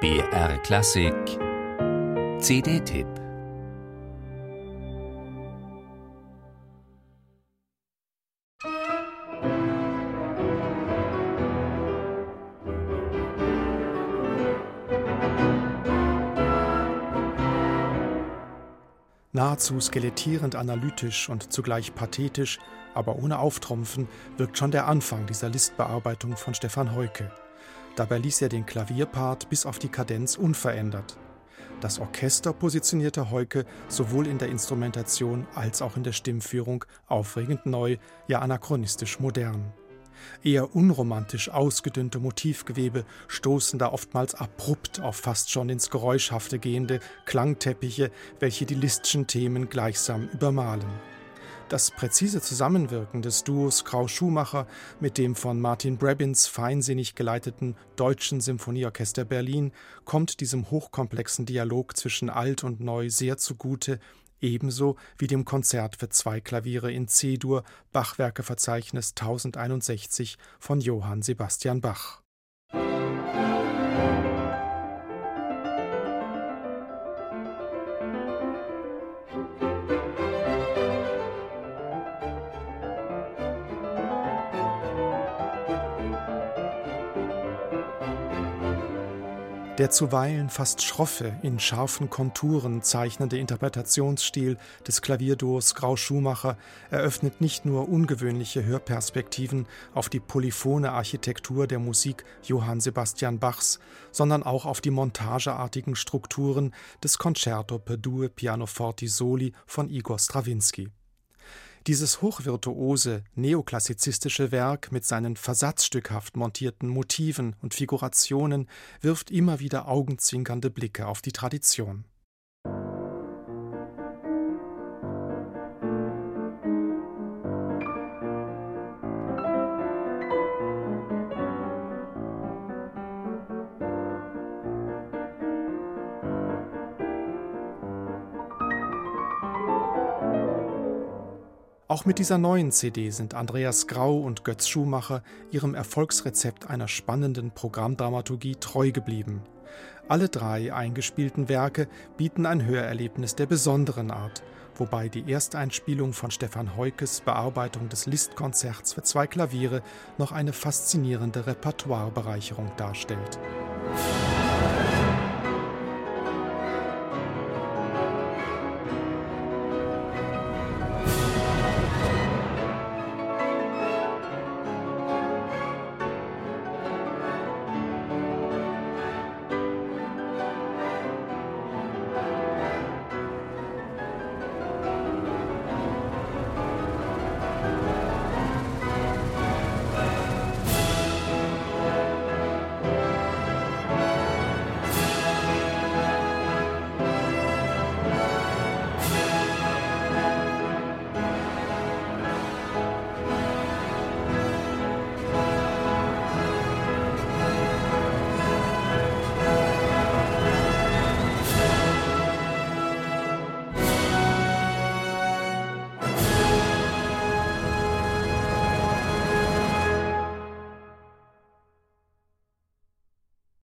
BR Klassik CD-Tipp Nahezu skelettierend analytisch und zugleich pathetisch, aber ohne Auftrumpfen, wirkt schon der Anfang dieser Listbearbeitung von Stefan Heuke. Dabei ließ er den Klavierpart bis auf die Kadenz unverändert. Das Orchester positionierte Heuke sowohl in der Instrumentation als auch in der Stimmführung aufregend neu, ja anachronistisch modern. Eher unromantisch ausgedünnte Motivgewebe stoßen da oftmals abrupt auf fast schon ins Geräuschhafte gehende Klangteppiche, welche die Listschen Themen gleichsam übermalen. Das präzise Zusammenwirken des Duos Grau-Schumacher mit dem von Martin Brabins feinsinnig geleiteten Deutschen Symphonieorchester Berlin kommt diesem hochkomplexen Dialog zwischen Alt und Neu sehr zugute, ebenso wie dem Konzert für zwei Klaviere in C-Dur Bachwerkeverzeichnis 1061 von Johann Sebastian Bach. Der zuweilen fast schroffe, in scharfen Konturen zeichnende Interpretationsstil des Klavierduos Grau-Schumacher eröffnet nicht nur ungewöhnliche Hörperspektiven auf die polyphone Architektur der Musik Johann Sebastian Bachs, sondern auch auf die montageartigen Strukturen des Concerto per Due Pianoforti Soli von Igor Strawinski. Dieses hochvirtuose, neoklassizistische Werk mit seinen versatzstückhaft montierten Motiven und Figurationen wirft immer wieder augenzwinkernde Blicke auf die Tradition Auch mit dieser neuen CD sind Andreas Grau und Götz Schumacher ihrem Erfolgsrezept einer spannenden Programmdramaturgie treu geblieben. Alle drei eingespielten Werke bieten ein Hörerlebnis der besonderen Art, wobei die Ersteinspielung von Stefan Heukes Bearbeitung des Listkonzerts für zwei Klaviere noch eine faszinierende Repertoirebereicherung darstellt.